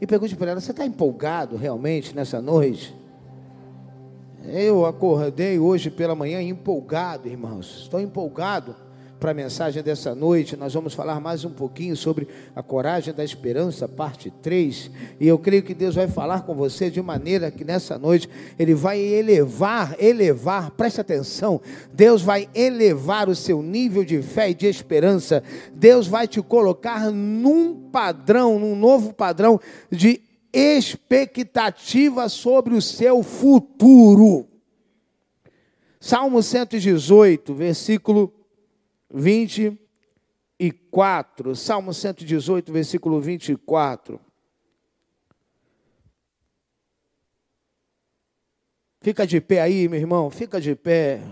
e pergunte para ela: você está empolgado realmente nessa noite? Eu acordei hoje pela manhã empolgado, irmãos. Estou empolgado para a mensagem dessa noite. Nós vamos falar mais um pouquinho sobre a coragem da esperança, parte 3. E eu creio que Deus vai falar com você de maneira que nessa noite Ele vai elevar, elevar, preste atenção. Deus vai elevar o seu nível de fé e de esperança. Deus vai te colocar num padrão, num novo padrão de expectativa sobre o seu futuro. Salmo 118, versículo 24. Salmo 118, versículo 24. Fica de pé aí, meu irmão, fica de pé.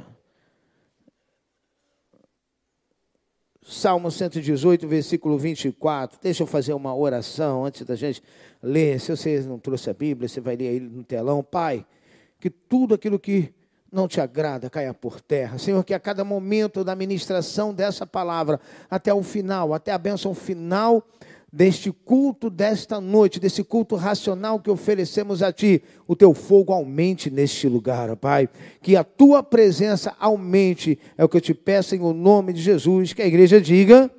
Salmo 118, versículo 24. Deixa eu fazer uma oração antes da gente ler. Se você não trouxe a Bíblia, você vai ler aí no telão. Pai, que tudo aquilo que não te agrada, caia por terra. Senhor, que a cada momento da ministração dessa palavra, até o final, até a bênção final deste culto desta noite, desse culto racional que oferecemos a Ti, o Teu fogo aumente neste lugar, Pai. Que a Tua presença aumente, é o que eu te peço em o nome de Jesus. Que a igreja diga.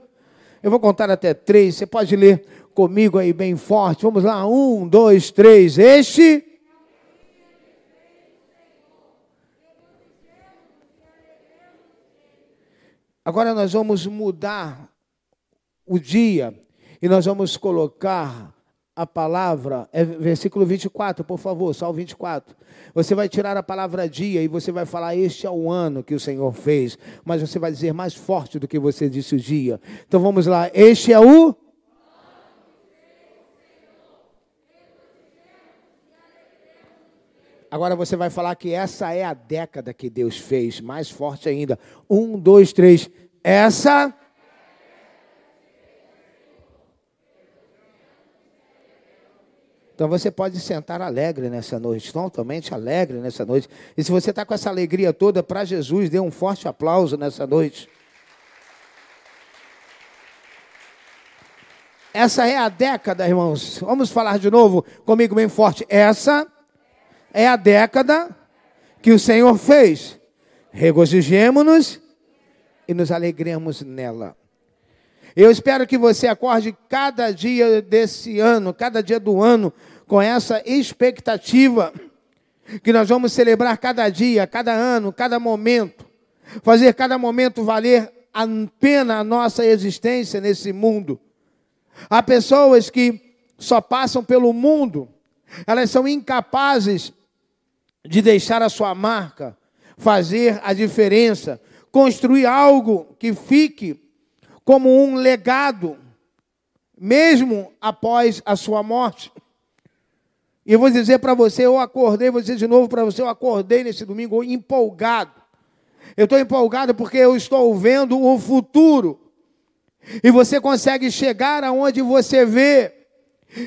Eu vou contar até três, você pode ler comigo aí bem forte. Vamos lá, um, dois, três. Este Agora nós vamos mudar o dia e nós vamos colocar a palavra, é versículo 24, por favor, só o 24. Você vai tirar a palavra dia e você vai falar: Este é o ano que o Senhor fez, mas você vai dizer mais forte do que você disse o dia. Então vamos lá: Este é o. Agora você vai falar que essa é a década que Deus fez, mais forte ainda. Um, dois, três. Essa. Então você pode sentar alegre nessa noite, totalmente alegre nessa noite. E se você está com essa alegria toda para Jesus, dê um forte aplauso nessa noite. Essa é a década, irmãos. Vamos falar de novo comigo bem forte. Essa é a década que o Senhor fez. Regozijemo-nos e nos alegremos nela. Eu espero que você acorde cada dia desse ano, cada dia do ano, com essa expectativa que nós vamos celebrar cada dia, cada ano, cada momento, fazer cada momento valer a pena a nossa existência nesse mundo. Há pessoas que só passam pelo mundo, elas são incapazes de deixar a sua marca, fazer a diferença, construir algo que fique como um legado, mesmo após a sua morte. E eu vou dizer para você, eu acordei, vou dizer de novo para você, eu acordei nesse domingo empolgado. Eu estou empolgado porque eu estou vendo o futuro. E você consegue chegar aonde você vê.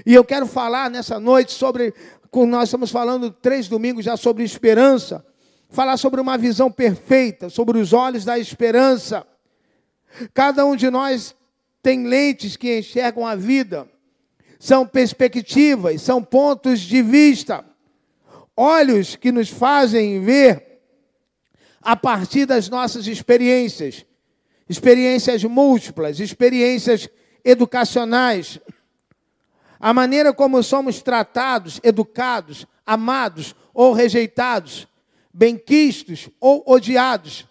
E eu quero falar nessa noite sobre nós estamos falando três domingos já sobre esperança, falar sobre uma visão perfeita, sobre os olhos da esperança. Cada um de nós tem lentes que enxergam a vida, são perspectivas, são pontos de vista, olhos que nos fazem ver a partir das nossas experiências, experiências múltiplas, experiências educacionais a maneira como somos tratados, educados, amados ou rejeitados, benquistos ou odiados,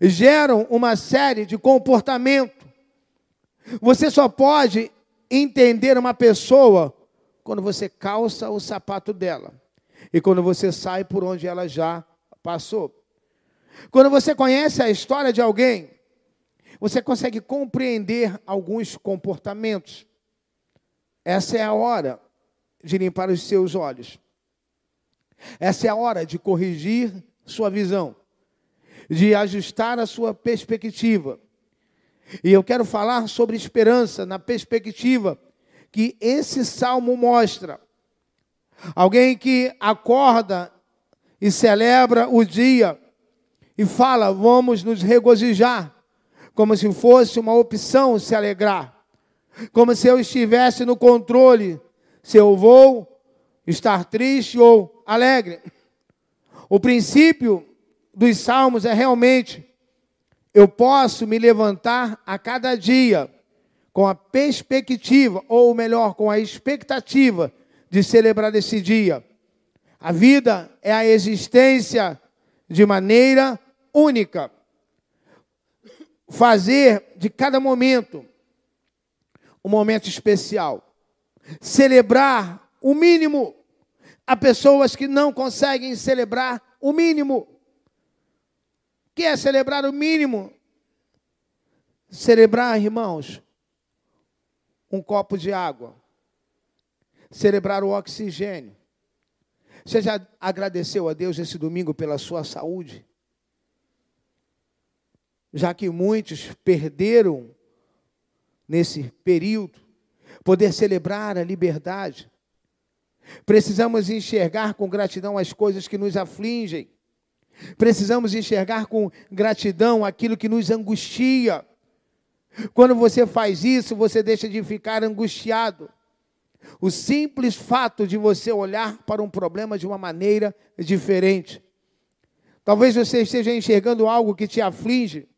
geram uma série de comportamento. Você só pode entender uma pessoa quando você calça o sapato dela e quando você sai por onde ela já passou. Quando você conhece a história de alguém, você consegue compreender alguns comportamentos. Essa é a hora de limpar os seus olhos. Essa é a hora de corrigir sua visão, de ajustar a sua perspectiva. E eu quero falar sobre esperança na perspectiva que esse salmo mostra. Alguém que acorda e celebra o dia e fala: vamos nos regozijar, como se fosse uma opção se alegrar como se eu estivesse no controle, se eu vou estar triste ou alegre. O princípio dos salmos é realmente eu posso me levantar a cada dia com a perspectiva, ou melhor, com a expectativa de celebrar esse dia. A vida é a existência de maneira única. Fazer de cada momento um momento especial. Celebrar o mínimo. Há pessoas que não conseguem celebrar o mínimo. O que é celebrar o mínimo? Celebrar, irmãos, um copo de água. Celebrar o oxigênio. Você já agradeceu a Deus esse domingo pela sua saúde? Já que muitos perderam nesse período, poder celebrar a liberdade. Precisamos enxergar com gratidão as coisas que nos afligem. Precisamos enxergar com gratidão aquilo que nos angustia. Quando você faz isso, você deixa de ficar angustiado. O simples fato de você olhar para um problema de uma maneira diferente. Talvez você esteja enxergando algo que te aflige,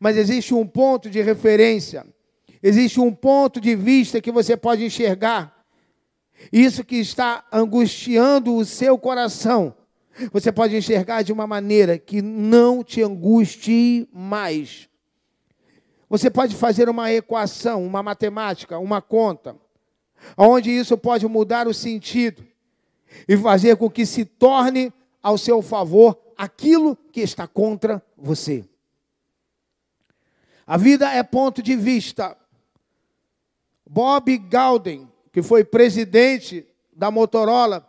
mas existe um ponto de referência, existe um ponto de vista que você pode enxergar. Isso que está angustiando o seu coração, você pode enxergar de uma maneira que não te angustie mais. Você pode fazer uma equação, uma matemática, uma conta onde isso pode mudar o sentido e fazer com que se torne ao seu favor aquilo que está contra você. A vida é ponto de vista. Bob Gauden, que foi presidente da Motorola,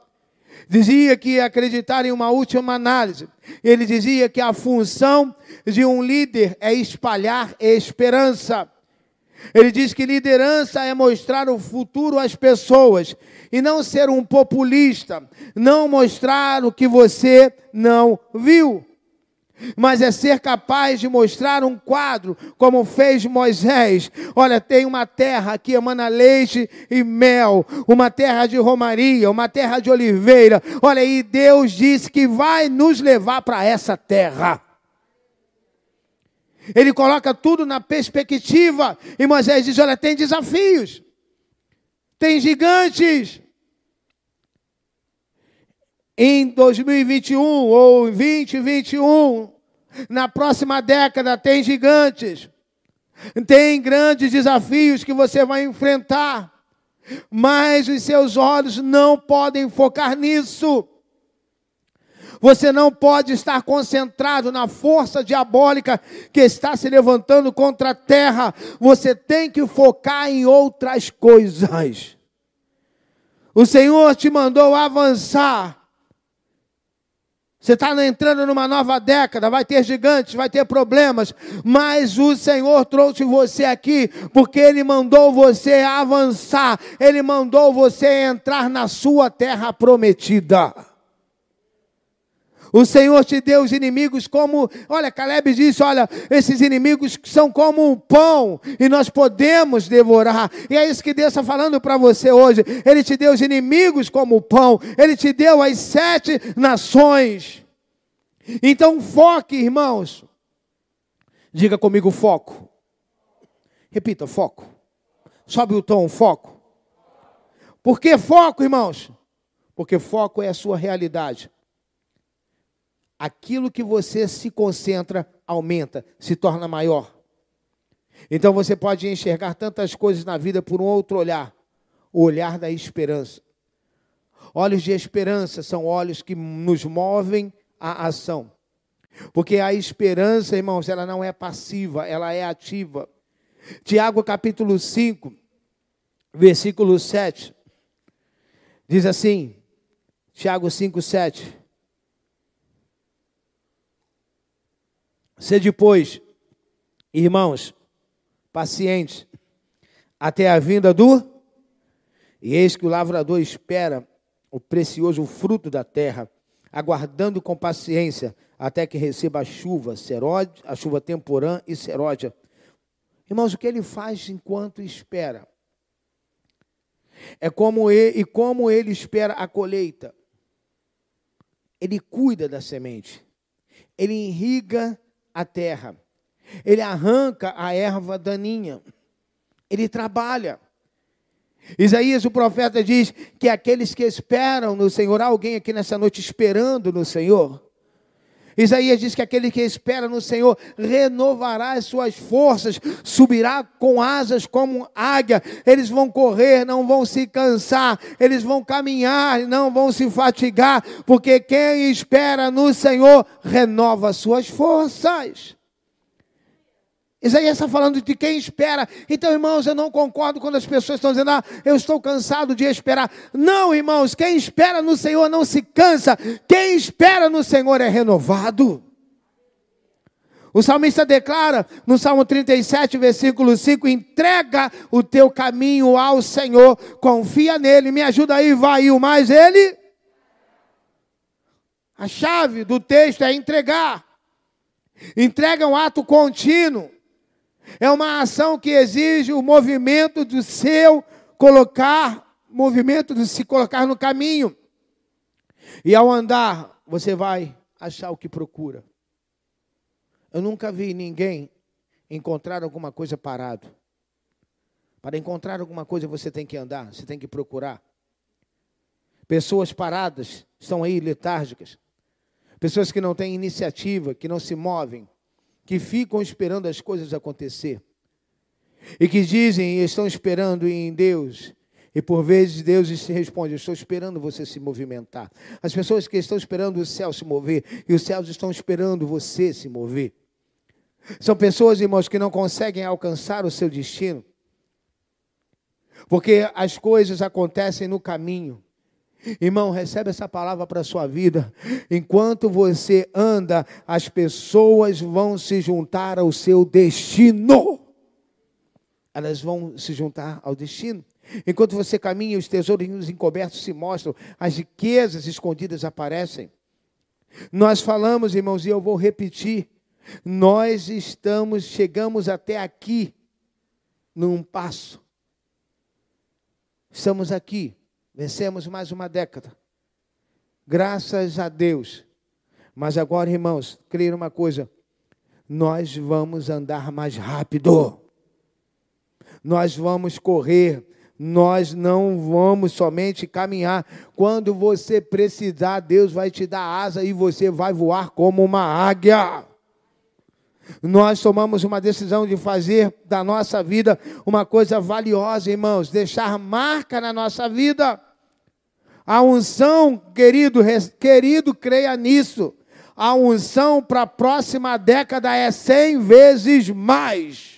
dizia que acreditar em uma última análise. Ele dizia que a função de um líder é espalhar esperança. Ele diz que liderança é mostrar o futuro às pessoas e não ser um populista, não mostrar o que você não viu. Mas é ser capaz de mostrar um quadro, como fez Moisés. Olha, tem uma terra que emana leite e mel, uma terra de romaria, uma terra de oliveira. Olha, e Deus disse que vai nos levar para essa terra. Ele coloca tudo na perspectiva. E Moisés diz: Olha, tem desafios, tem gigantes. Em 2021 ou 2021, na próxima década, tem gigantes, tem grandes desafios que você vai enfrentar, mas os seus olhos não podem focar nisso. Você não pode estar concentrado na força diabólica que está se levantando contra a terra. Você tem que focar em outras coisas. O Senhor te mandou avançar. Você está entrando numa nova década, vai ter gigantes, vai ter problemas, mas o Senhor trouxe você aqui porque Ele mandou você avançar, Ele mandou você entrar na sua terra prometida. O Senhor te deu os inimigos como, olha, Caleb disse: olha, esses inimigos são como um pão e nós podemos devorar. E é isso que Deus está falando para você hoje. Ele te deu os inimigos como pão, ele te deu as sete nações. Então foque, irmãos. Diga comigo: foco. Repita: foco. Sobe o tom, foco. Por que foco, irmãos? Porque foco é a sua realidade aquilo que você se concentra aumenta, se torna maior. Então você pode enxergar tantas coisas na vida por um outro olhar, o olhar da esperança. Olhos de esperança são olhos que nos movem à ação. Porque a esperança, irmãos, ela não é passiva, ela é ativa. Tiago capítulo 5, versículo 7, diz assim, Tiago 5, 7. Sede, pois, irmãos, pacientes, até a vinda do. E eis que o lavrador espera o precioso fruto da terra, aguardando com paciência até que receba a chuva, a chuva temporã e seródia. Irmãos, o que ele faz enquanto espera? É como ele, e como ele espera a colheita. Ele cuida da semente. Ele irriga a terra. Ele arranca a erva daninha. Ele trabalha. Isaías, o profeta, diz que aqueles que esperam no Senhor, há alguém aqui nessa noite esperando no Senhor? Isaías diz que aquele que espera no Senhor renovará as suas forças, subirá com asas como águia. Eles vão correr, não vão se cansar, eles vão caminhar, não vão se fatigar, porque quem espera no Senhor renova suas forças. Isaías está falando de quem espera. Então, irmãos, eu não concordo quando as pessoas estão dizendo, ah, eu estou cansado de esperar. Não, irmãos, quem espera no Senhor não se cansa. Quem espera no Senhor é renovado. O salmista declara no Salmo 37, versículo 5: entrega o teu caminho ao Senhor, confia nele, me ajuda aí, vai, o mais ele. A chave do texto é entregar. Entrega um ato contínuo. É uma ação que exige o movimento do seu colocar, movimento de se colocar no caminho. E ao andar, você vai achar o que procura. Eu nunca vi ninguém encontrar alguma coisa parado. Para encontrar alguma coisa você tem que andar, você tem que procurar. Pessoas paradas estão aí letárgicas. Pessoas que não têm iniciativa, que não se movem que ficam esperando as coisas acontecer e que dizem estão esperando em Deus. E por vezes Deus se responde: estou esperando você se movimentar. As pessoas que estão esperando o céu se mover, e os céus estão esperando você se mover. São pessoas, irmãos, que não conseguem alcançar o seu destino, porque as coisas acontecem no caminho. Irmão, recebe essa palavra para a sua vida. Enquanto você anda, as pessoas vão se juntar ao seu destino. Elas vão se juntar ao destino. Enquanto você caminha, os tesouros encobertos se mostram, as riquezas escondidas aparecem. Nós falamos, irmãos, e eu vou repetir. Nós estamos, chegamos até aqui num passo. Estamos aqui Vencemos mais uma década. Graças a Deus. Mas agora, irmãos, creio uma coisa: nós vamos andar mais rápido. Nós vamos correr. Nós não vamos somente caminhar. Quando você precisar, Deus vai te dar asa e você vai voar como uma águia. Nós tomamos uma decisão de fazer da nossa vida uma coisa valiosa, irmãos, deixar marca na nossa vida. A unção, querido, querido, creia nisso. A unção para a próxima década é cem vezes mais.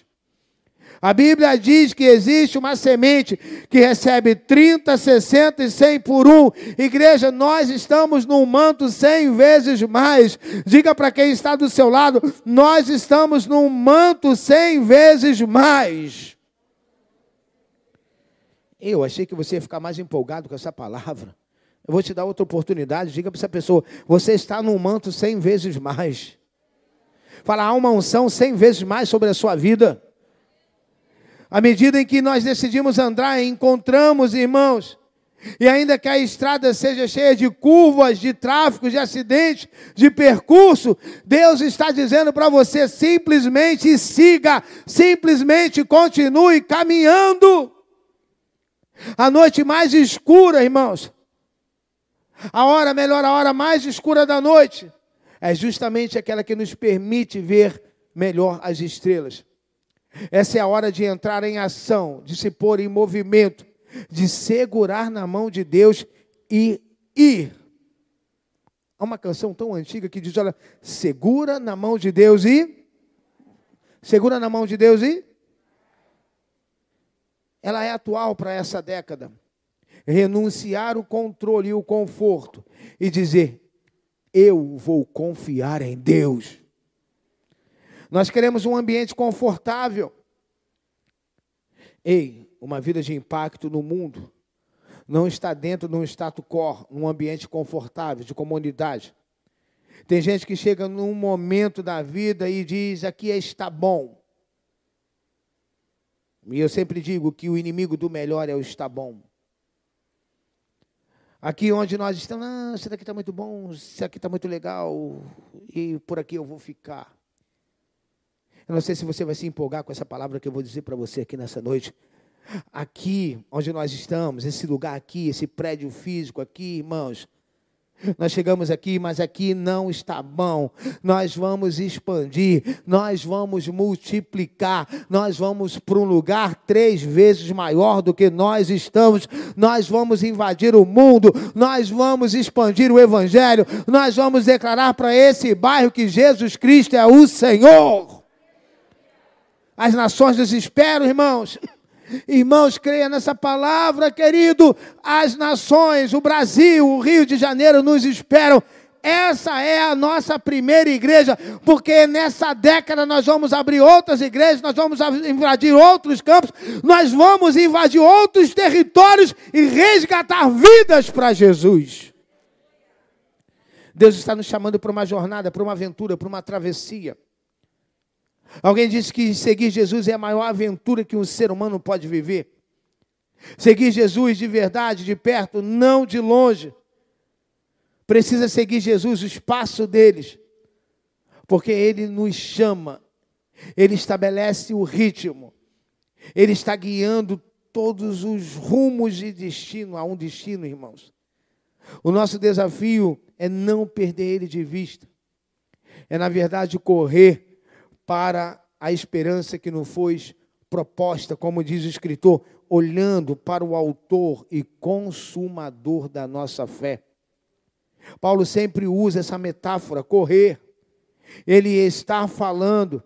A Bíblia diz que existe uma semente que recebe 30, 60 e 100 por um. Igreja, nós estamos num manto 100 vezes mais. Diga para quem está do seu lado, nós estamos num manto 100 vezes mais. Eu achei que você ia ficar mais empolgado com essa palavra. Eu vou te dar outra oportunidade. Diga para essa pessoa: você está num manto cem vezes mais. Fala, há uma unção cem vezes mais sobre a sua vida. À medida em que nós decidimos andar, encontramos, irmãos, e ainda que a estrada seja cheia de curvas, de tráfego, de acidentes, de percurso, Deus está dizendo para você: simplesmente siga, simplesmente continue caminhando. A noite mais escura, irmãos, a hora melhor, a hora mais escura da noite, é justamente aquela que nos permite ver melhor as estrelas. Essa é a hora de entrar em ação, de se pôr em movimento, de segurar na mão de Deus e ir. Há uma canção tão antiga que diz: olha, segura na mão de Deus e. Segura na mão de Deus e. Ela é atual para essa década renunciar o controle e o conforto e dizer: Eu vou confiar em Deus. Nós queremos um ambiente confortável. Ei, uma vida de impacto no mundo não está dentro de um status quo, num ambiente confortável, de comunidade. Tem gente que chega num momento da vida e diz: aqui está bom. E eu sempre digo que o inimigo do melhor é o está bom. Aqui onde nós estamos, ah, isso daqui está muito bom, isso aqui está muito legal, e por aqui eu vou ficar. Eu não sei se você vai se empolgar com essa palavra que eu vou dizer para você aqui nessa noite. Aqui onde nós estamos, esse lugar aqui, esse prédio físico aqui, irmãos, nós chegamos aqui, mas aqui não está bom. Nós vamos expandir, nós vamos multiplicar, nós vamos para um lugar três vezes maior do que nós estamos. Nós vamos invadir o mundo, nós vamos expandir o Evangelho, nós vamos declarar para esse bairro que Jesus Cristo é o Senhor. As nações nos esperam, irmãos. Irmãos, creia nessa palavra, querido. As nações, o Brasil, o Rio de Janeiro nos esperam. Essa é a nossa primeira igreja, porque nessa década nós vamos abrir outras igrejas, nós vamos invadir outros campos, nós vamos invadir outros territórios e resgatar vidas para Jesus. Deus está nos chamando para uma jornada, para uma aventura, para uma travessia. Alguém disse que seguir Jesus é a maior aventura que um ser humano pode viver. Seguir Jesus de verdade, de perto, não de longe. Precisa seguir Jesus, o espaço deles, porque Ele nos chama, Ele estabelece o ritmo, Ele está guiando todos os rumos de destino, a um destino, irmãos. O nosso desafio é não perder Ele de vista, é, na verdade, correr para a esperança que nos foi proposta, como diz o escritor, olhando para o autor e consumador da nossa fé. Paulo sempre usa essa metáfora, correr. Ele está falando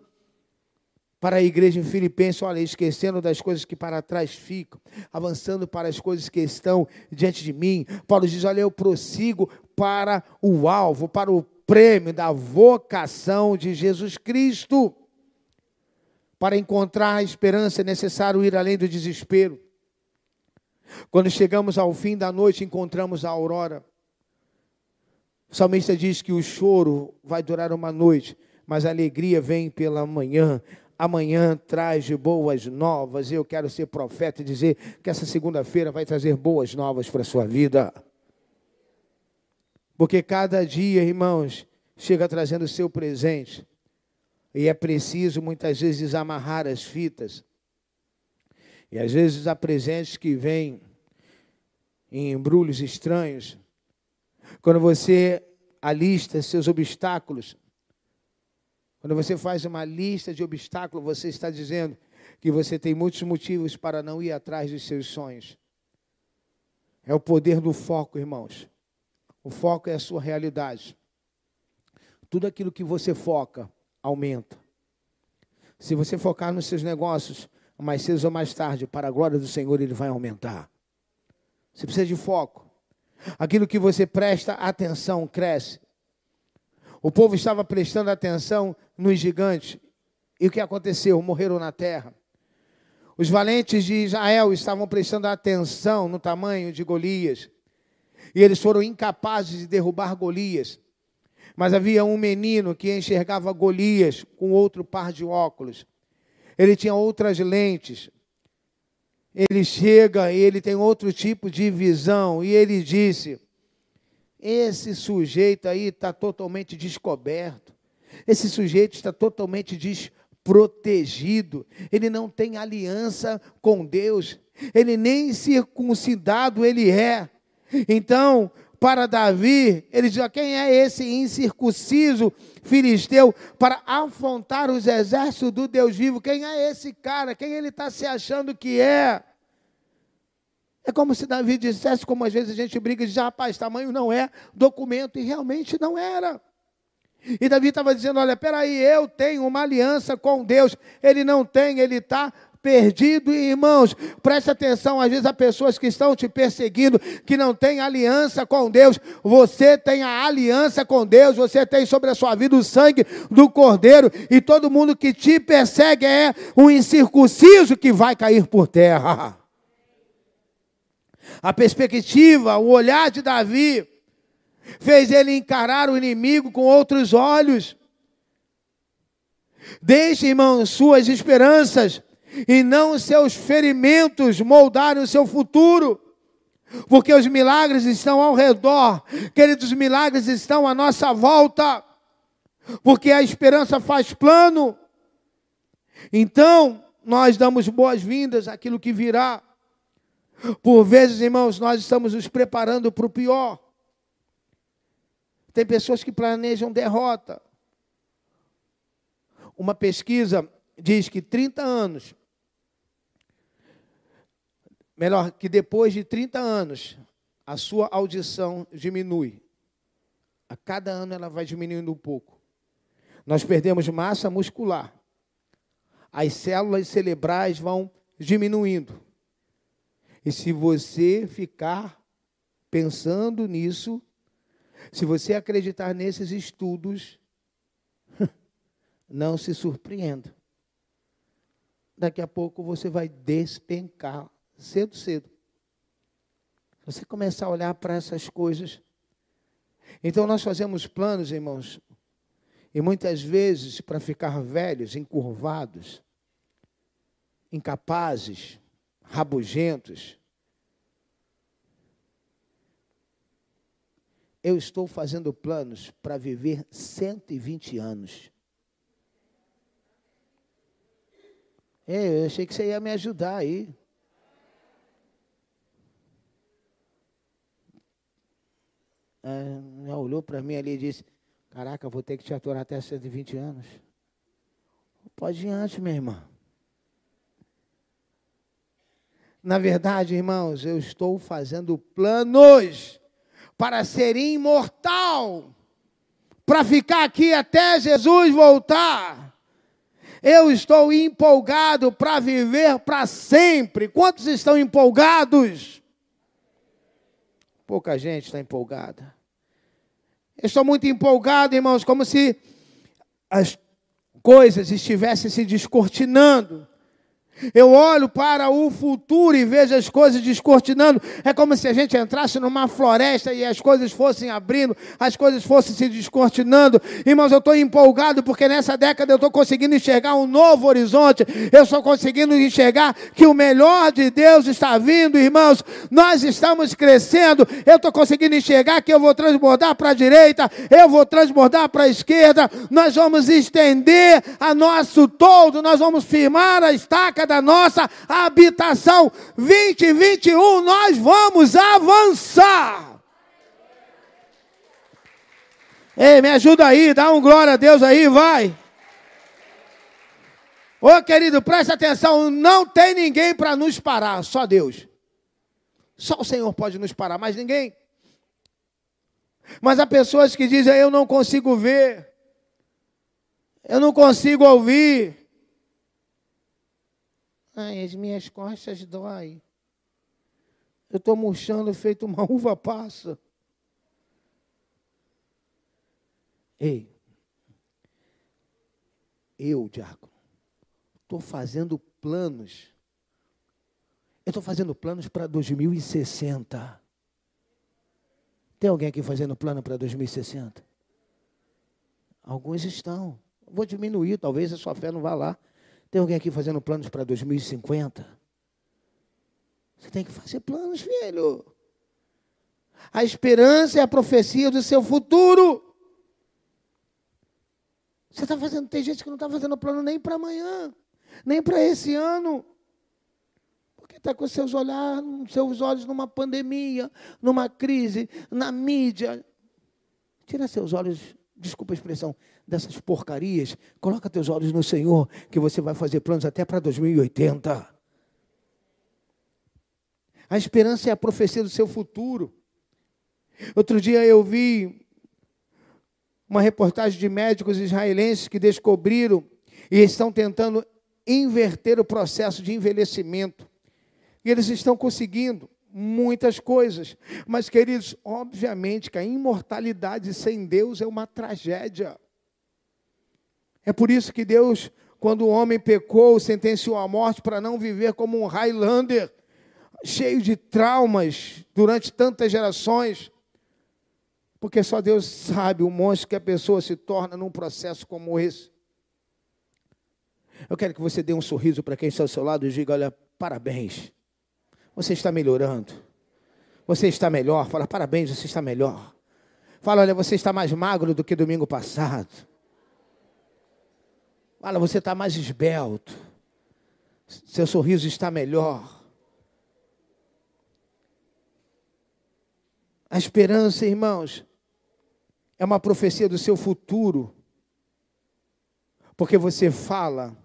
para a igreja em Filipenses, olha, esquecendo das coisas que para trás ficam, avançando para as coisas que estão diante de mim. Paulo diz: olha, eu prossigo para o alvo, para o prêmio da vocação de Jesus Cristo. Para encontrar a esperança é necessário ir além do desespero. Quando chegamos ao fim da noite, encontramos a aurora. O salmista diz que o choro vai durar uma noite, mas a alegria vem pela manhã. Amanhã traz boas novas. Eu quero ser profeta e dizer que essa segunda-feira vai trazer boas novas para a sua vida. Porque cada dia, irmãos, chega trazendo o seu presente. E é preciso muitas vezes desamarrar as fitas. E às vezes há presentes que vêm em embrulhos estranhos. Quando você alista seus obstáculos, quando você faz uma lista de obstáculos, você está dizendo que você tem muitos motivos para não ir atrás dos seus sonhos. É o poder do foco, irmãos. O foco é a sua realidade. Tudo aquilo que você foca aumenta. Se você focar nos seus negócios, mais cedo ou mais tarde, para a glória do Senhor, ele vai aumentar. Você precisa de foco. Aquilo que você presta atenção cresce. O povo estava prestando atenção nos gigantes. E o que aconteceu? Morreram na terra. Os valentes de Israel estavam prestando atenção no tamanho de Golias. E eles foram incapazes de derrubar Golias. Mas havia um menino que enxergava Golias com outro par de óculos. Ele tinha outras lentes. Ele chega e ele tem outro tipo de visão. E ele disse: Esse sujeito aí está totalmente descoberto. Esse sujeito está totalmente desprotegido. Ele não tem aliança com Deus. Ele nem circuncidado ele é. Então, para Davi, ele diz: quem é esse incircunciso filisteu para afrontar os exércitos do Deus vivo? Quem é esse cara? Quem ele está se achando que é? É como se Davi dissesse, como às vezes a gente briga e diz, rapaz, tamanho não é documento, e realmente não era. E Davi estava dizendo: olha, peraí, eu tenho uma aliança com Deus. Ele não tem, ele está perdido. irmãos, preste atenção, às vezes há pessoas que estão te perseguindo, que não têm aliança com Deus. Você tem a aliança com Deus, você tem sobre a sua vida o sangue do Cordeiro, e todo mundo que te persegue é um incircunciso que vai cair por terra. A perspectiva, o olhar de Davi, fez ele encarar o inimigo com outros olhos. Deixe, irmão, suas esperanças e não os seus ferimentos moldarem o seu futuro. Porque os milagres estão ao redor, queridos, os milagres estão à nossa volta, porque a esperança faz plano. Então, nós damos boas-vindas àquilo que virá. Por vezes, irmãos, nós estamos nos preparando para o pior. Tem pessoas que planejam derrota. Uma pesquisa diz que 30 anos, melhor, que depois de 30 anos, a sua audição diminui. A cada ano ela vai diminuindo um pouco. Nós perdemos massa muscular. As células cerebrais vão diminuindo. E se você ficar pensando nisso, se você acreditar nesses estudos, não se surpreenda. Daqui a pouco você vai despencar cedo, cedo. Você começar a olhar para essas coisas. Então nós fazemos planos, irmãos, e muitas vezes para ficar velhos, encurvados, incapazes, rabugentos. Eu estou fazendo planos para viver 120 anos. É, eu achei que você ia me ajudar aí. É, olhou para mim ali e disse: Caraca, vou ter que te aturar até 120 anos. Pode ir antes, minha irmã. Na verdade, irmãos, eu estou fazendo planos para ser imortal, para ficar aqui até Jesus voltar. Eu estou empolgado para viver para sempre. Quantos estão empolgados? Pouca gente está empolgada. Eu estou muito empolgado, irmãos, como se as coisas estivessem se descortinando. Eu olho para o futuro e vejo as coisas descortinando. É como se a gente entrasse numa floresta e as coisas fossem abrindo, as coisas fossem se descortinando. Irmãos, eu estou empolgado porque nessa década eu estou conseguindo enxergar um novo horizonte. Eu estou conseguindo enxergar que o melhor de Deus está vindo, irmãos. Nós estamos crescendo. Eu estou conseguindo enxergar que eu vou transbordar para a direita, eu vou transbordar para a esquerda. Nós vamos estender a nosso todo, nós vamos firmar a estaca da nossa habitação. 2021, nós vamos avançar. Ei, me ajuda aí, dá um glória a Deus aí, vai. Ô querido, presta atenção, não tem ninguém para nos parar, só Deus. Só o Senhor pode nos parar, mais ninguém. Mas há pessoas que dizem: Eu não consigo ver, eu não consigo ouvir, Ai, as minhas costas dói. Eu estou murchando feito uma uva passa. Ei, eu, diácono, estou fazendo planos. Eu estou fazendo planos para 2060. Tem alguém aqui fazendo plano para 2060? Alguns estão. Vou diminuir, talvez a sua fé não vá lá. Tem alguém aqui fazendo planos para 2050? Você tem que fazer planos, filho. A esperança é a profecia do seu futuro. Você está fazendo, tem gente que não está fazendo plano nem para amanhã, nem para esse ano. Porque está com seus, olhar, seus olhos numa pandemia, numa crise, na mídia. Tira seus olhos desculpa a expressão, dessas porcarias, coloca teus olhos no Senhor, que você vai fazer planos até para 2080. A esperança é a profecia do seu futuro. Outro dia eu vi uma reportagem de médicos israelenses que descobriram e estão tentando inverter o processo de envelhecimento. E eles estão conseguindo muitas coisas. Mas, queridos, obviamente que a imortalidade sem Deus é uma tragédia. É por isso que Deus, quando o homem pecou, sentenciou à morte para não viver como um Highlander, cheio de traumas durante tantas gerações. Porque só Deus sabe o monstro que a pessoa se torna num processo como esse. Eu quero que você dê um sorriso para quem está ao seu lado e diga: olha, parabéns. Você está melhorando. Você está melhor. Fala, parabéns, você está melhor. Fala, olha, você está mais magro do que domingo passado. Fala, você está mais esbelto. Seu sorriso está melhor. A esperança, irmãos, é uma profecia do seu futuro. Porque você fala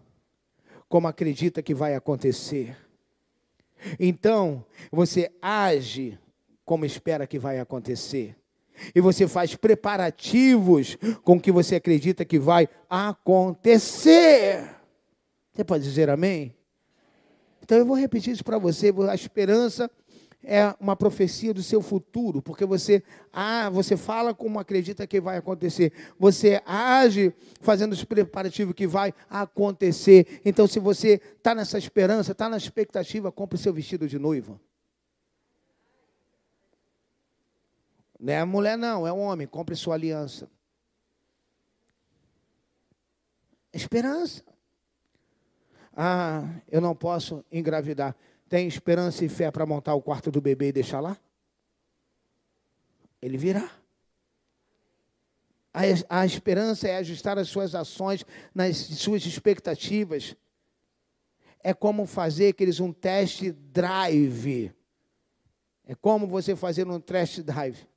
como acredita que vai acontecer. Então, você age como espera que vai acontecer. E você faz preparativos com o que você acredita que vai acontecer. Você pode dizer amém? Então eu vou repetir isso para você. A esperança é uma profecia do seu futuro, porque você ah, você fala como acredita que vai acontecer, você age fazendo os preparativos que vai acontecer. Então, se você está nessa esperança, está na expectativa, compre seu vestido de noiva. Não é mulher, não, é homem, compre sua aliança. Esperança. Ah, eu não posso engravidar. Tem esperança e fé para montar o quarto do bebê e deixar lá? Ele virá. A, a esperança é ajustar as suas ações nas suas expectativas. É como fazer aqueles um test drive. É como você fazer um test drive.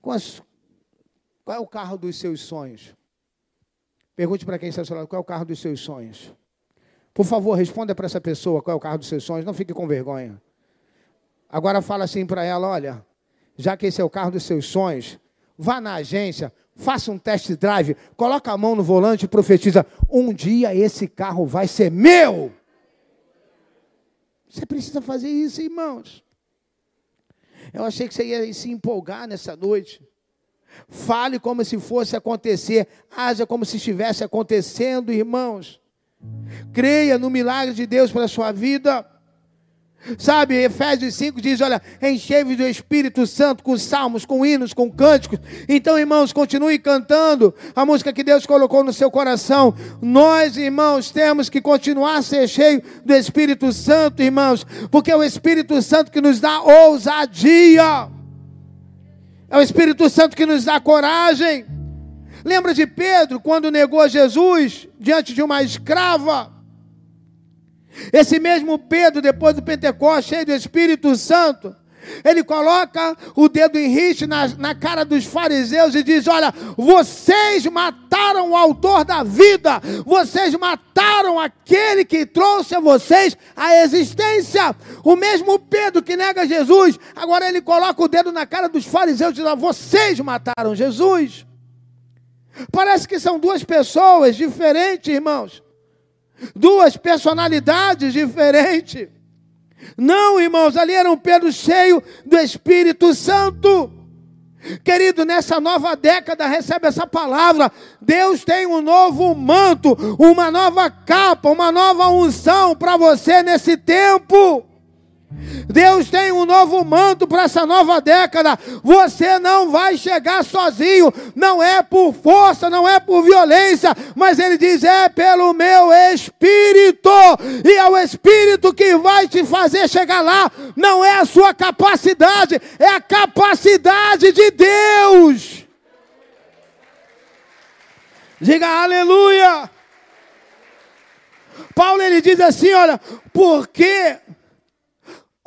Qual é o carro dos seus sonhos? Pergunte para quem está lado, qual é o carro dos seus sonhos? Por favor, responda para essa pessoa qual é o carro dos seus sonhos, não fique com vergonha. Agora fala assim para ela: olha, já que esse é o carro dos seus sonhos, vá na agência, faça um test drive, coloca a mão no volante e profetiza: um dia esse carro vai ser meu. Você precisa fazer isso, irmãos. Eu achei que você ia se empolgar nessa noite. Fale como se fosse acontecer, haja como se estivesse acontecendo, irmãos. Creia no milagre de Deus para a sua vida. Sabe, Efésios 5 diz: Olha, enchei-vos do Espírito Santo com salmos, com hinos, com cânticos. Então, irmãos, continue cantando a música que Deus colocou no seu coração. Nós, irmãos, temos que continuar a ser cheio do Espírito Santo, irmãos, porque é o Espírito Santo que nos dá ousadia, é o Espírito Santo que nos dá coragem. Lembra de Pedro quando negou Jesus diante de uma escrava? Esse mesmo Pedro, depois do Pentecostes, cheio do Espírito Santo, ele coloca o dedo em na, na, cara dos fariseus e diz: Olha, vocês mataram o autor da vida, vocês mataram aquele que trouxe a vocês a existência. O mesmo Pedro que nega Jesus, agora ele coloca o dedo na cara dos fariseus e diz: Vocês mataram Jesus. Parece que são duas pessoas diferentes, irmãos. Duas personalidades diferentes. Não, irmãos, ali era um Pedro cheio do Espírito Santo. Querido, nessa nova década, recebe essa palavra. Deus tem um novo manto, uma nova capa, uma nova unção para você nesse tempo. Deus tem um novo manto para essa nova década. Você não vai chegar sozinho. Não é por força, não é por violência, mas Ele diz: é pelo meu Espírito. E é o Espírito que vai te fazer chegar lá. Não é a sua capacidade, é a capacidade de Deus. Diga aleluia. Paulo ele diz assim: olha, porque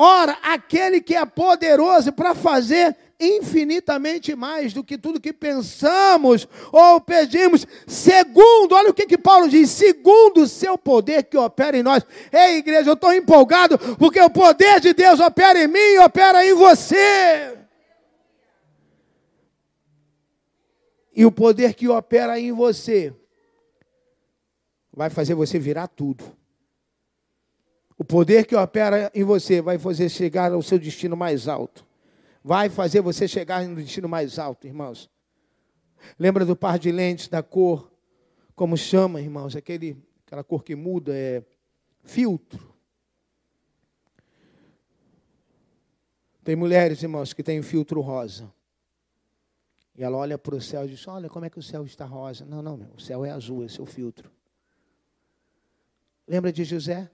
Ora, aquele que é poderoso para fazer infinitamente mais do que tudo que pensamos ou pedimos, segundo, olha o que, que Paulo diz, segundo o seu poder que opera em nós. Ei, igreja, eu estou empolgado porque o poder de Deus opera em mim e opera em você. E o poder que opera em você vai fazer você virar tudo. O poder que opera em você vai fazer chegar ao seu destino mais alto. Vai fazer você chegar no destino mais alto, irmãos. Lembra do par de lentes, da cor, como chama, irmãos? Aquele, aquela cor que muda é filtro. Tem mulheres, irmãos, que têm filtro rosa. E ela olha para o céu e diz: Olha como é que o céu está rosa. Não, não, meu, o céu é azul, esse é o filtro. Lembra de José?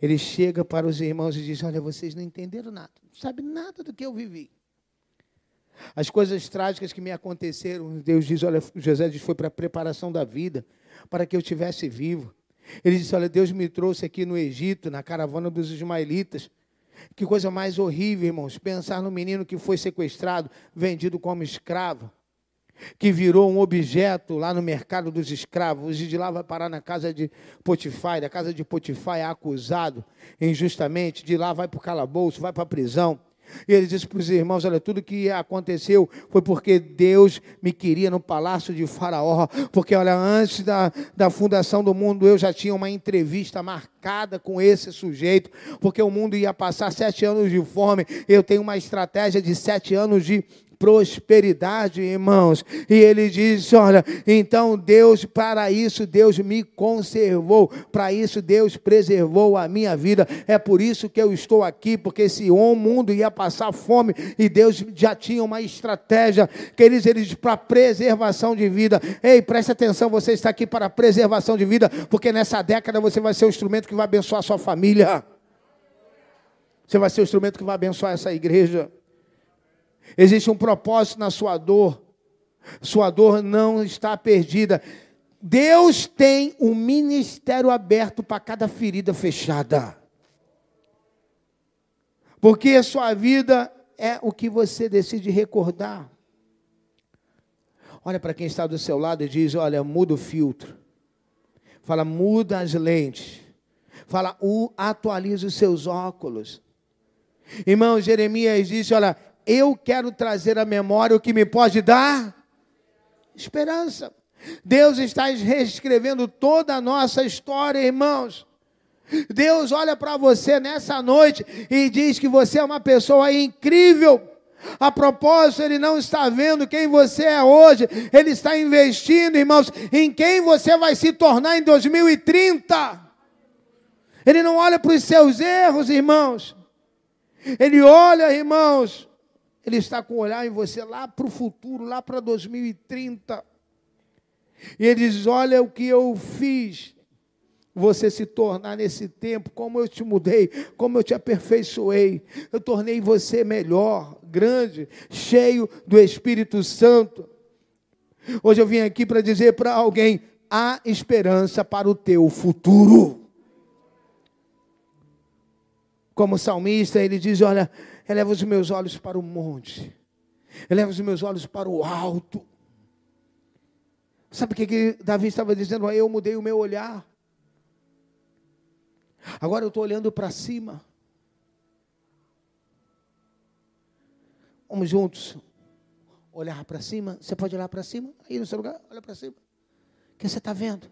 Ele chega para os irmãos e diz: Olha, vocês não entenderam nada, não sabem nada do que eu vivi. As coisas trágicas que me aconteceram, Deus diz: Olha, José diz, foi para a preparação da vida, para que eu tivesse vivo. Ele disse: Olha, Deus me trouxe aqui no Egito, na caravana dos ismaelitas. Que coisa mais horrível, irmãos, pensar no menino que foi sequestrado, vendido como escravo que virou um objeto lá no mercado dos escravos, e de lá vai parar na casa de Potifar, da casa de Potifar é acusado injustamente, de lá vai para o calabouço, vai para a prisão. E ele disse para os irmãos: Olha, tudo que aconteceu foi porque Deus me queria no palácio de Faraó. Porque, olha, antes da, da fundação do mundo, eu já tinha uma entrevista marcada com esse sujeito. Porque o mundo ia passar sete anos de fome. Eu tenho uma estratégia de sete anos de prosperidade, irmãos. E ele diz: Olha, então Deus, para isso, Deus me conservou, para isso, Deus preservou a minha vida. É por isso que eu estou aqui, porque esse mundo ia passar fome e Deus já tinha uma estratégia, queridos, ele diz para preservação de vida. Ei, preste atenção, você está aqui para preservação de vida, porque nessa década você vai ser o instrumento que vai abençoar a sua família. Você vai ser o instrumento que vai abençoar essa igreja. Existe um propósito na sua dor. Sua dor não está perdida. Deus tem um ministério aberto para cada ferida fechada. Porque a sua vida é o que você decide recordar. Olha para quem está do seu lado e diz: Olha, muda o filtro. Fala, muda as lentes. Fala, atualiza os seus óculos. Irmão, Jeremias disse: Olha, eu quero trazer à memória o que me pode dar esperança. Deus está reescrevendo toda a nossa história, irmãos. Deus olha para você nessa noite e diz que você é uma pessoa incrível. A propósito, Ele não está vendo quem você é hoje, Ele está investindo, irmãos, em quem você vai se tornar em 2030. Ele não olha para os seus erros, irmãos. Ele olha, irmãos, ele está com o olhar em você lá para o futuro, lá para 2030. E ele diz: Olha o que eu fiz. Você se tornar nesse tempo, como eu te mudei, como eu te aperfeiçoei. Eu tornei você melhor, grande, cheio do Espírito Santo. Hoje eu vim aqui para dizer para alguém: há esperança para o teu futuro. Como salmista, ele diz: Olha, eleva os meus olhos para o monte, eleva os meus olhos para o alto. Sabe o que, que Davi estava dizendo? Eu mudei o meu olhar. Agora eu estou olhando para cima. Vamos juntos olhar para cima. Você pode olhar para cima? Aí no seu lugar, olha para cima. O que você está vendo?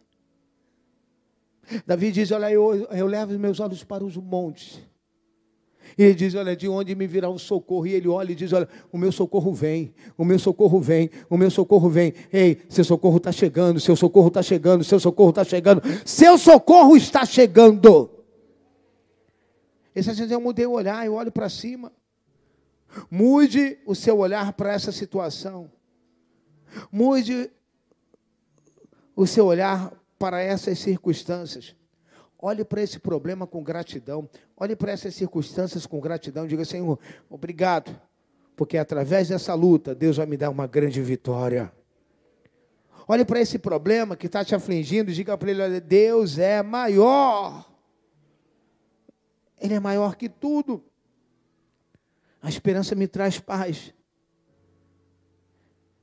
Davi diz: Olha, eu, eu levo os meus olhos para os montes. E ele diz: Olha, de onde me virá o socorro? E ele olha e diz: Olha, o meu socorro vem, o meu socorro vem, o meu socorro vem. Ei, seu socorro está chegando, seu socorro está chegando, seu socorro está chegando, seu socorro está chegando. Esse assim, eu mudei o olhar, eu olho para cima. Mude o seu olhar para essa situação. Mude o seu olhar para essas circunstâncias. Olhe para esse problema com gratidão. Olhe para essas circunstâncias com gratidão. Diga, Senhor, obrigado. Porque através dessa luta, Deus vai me dar uma grande vitória. Olhe para esse problema que está te afligindo. Diga para ele: olha, Deus é maior. Ele é maior que tudo. A esperança me traz paz.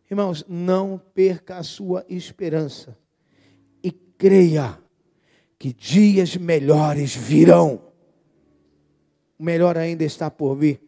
Irmãos, não perca a sua esperança. E creia que dias melhores virão. O melhor ainda está por vir.